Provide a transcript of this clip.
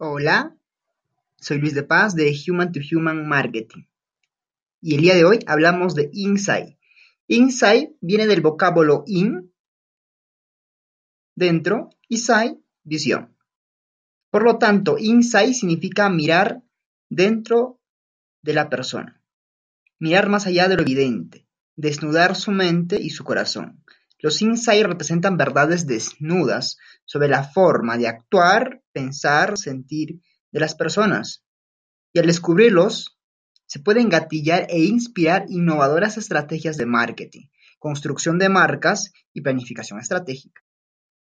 Hola, soy Luis de Paz de Human to Human Marketing. Y el día de hoy hablamos de insight. Insight viene del vocábulo in, dentro, y sight, visión. Por lo tanto, insight significa mirar dentro de la persona, mirar más allá de lo evidente, desnudar su mente y su corazón. Los insights representan verdades desnudas sobre la forma de actuar, pensar, sentir de las personas. Y al descubrirlos, se pueden gatillar e inspirar innovadoras estrategias de marketing, construcción de marcas y planificación estratégica.